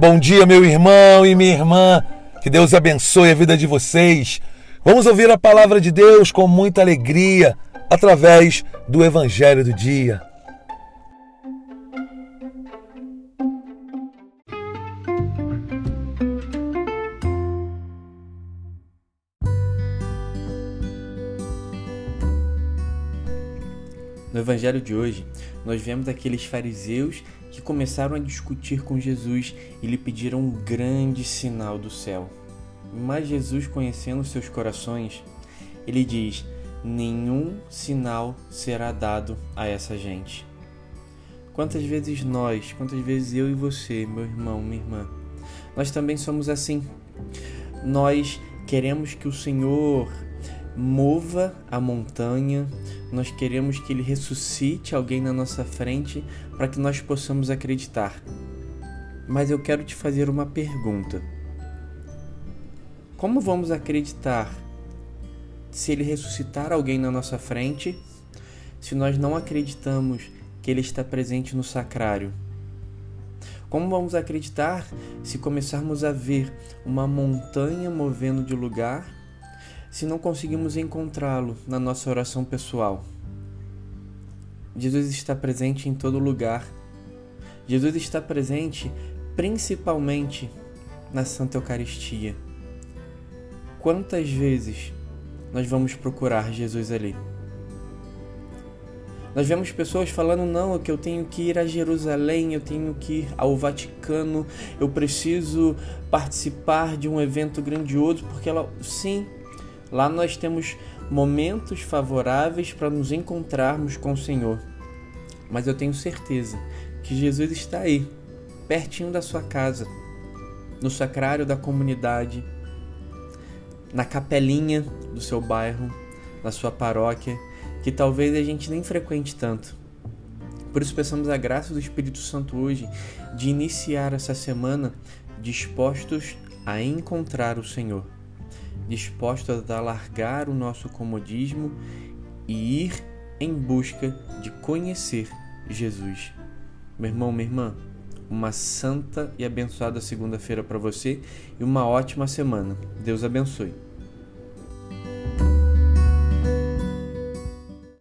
Bom dia, meu irmão e minha irmã. Que Deus abençoe a vida de vocês. Vamos ouvir a palavra de Deus com muita alegria através do Evangelho do Dia. No Evangelho de hoje, nós vemos aqueles fariseus que começaram a discutir com Jesus e lhe pediram um grande sinal do céu. Mas Jesus, conhecendo seus corações, ele diz: Nenhum sinal será dado a essa gente. Quantas vezes nós, quantas vezes eu e você, meu irmão, minha irmã, nós também somos assim. Nós queremos que o Senhor mova a montanha, nós queremos que Ele ressuscite alguém na nossa frente para que nós possamos acreditar. Mas eu quero te fazer uma pergunta: Como vamos acreditar se Ele ressuscitar alguém na nossa frente, se nós não acreditamos que Ele está presente no sacrário? Como vamos acreditar se começarmos a ver uma montanha movendo de lugar se não conseguimos encontrá-lo na nossa oração pessoal. Jesus está presente em todo lugar. Jesus está presente principalmente na Santa Eucaristia. Quantas vezes nós vamos procurar Jesus ali? Nós vemos pessoas falando: não, que eu tenho que ir a Jerusalém, eu tenho que ir ao Vaticano, eu preciso participar de um evento grandioso, porque ela, sim, Lá nós temos momentos favoráveis para nos encontrarmos com o Senhor. Mas eu tenho certeza que Jesus está aí, pertinho da sua casa, no sacrário da comunidade, na capelinha do seu bairro, na sua paróquia, que talvez a gente nem frequente tanto. Por isso peçamos a graça do Espírito Santo hoje de iniciar essa semana dispostos a encontrar o Senhor dispostos a largar o nosso comodismo e ir em busca de conhecer Jesus. Meu irmão, minha irmã, uma santa e abençoada segunda-feira para você e uma ótima semana. Deus abençoe.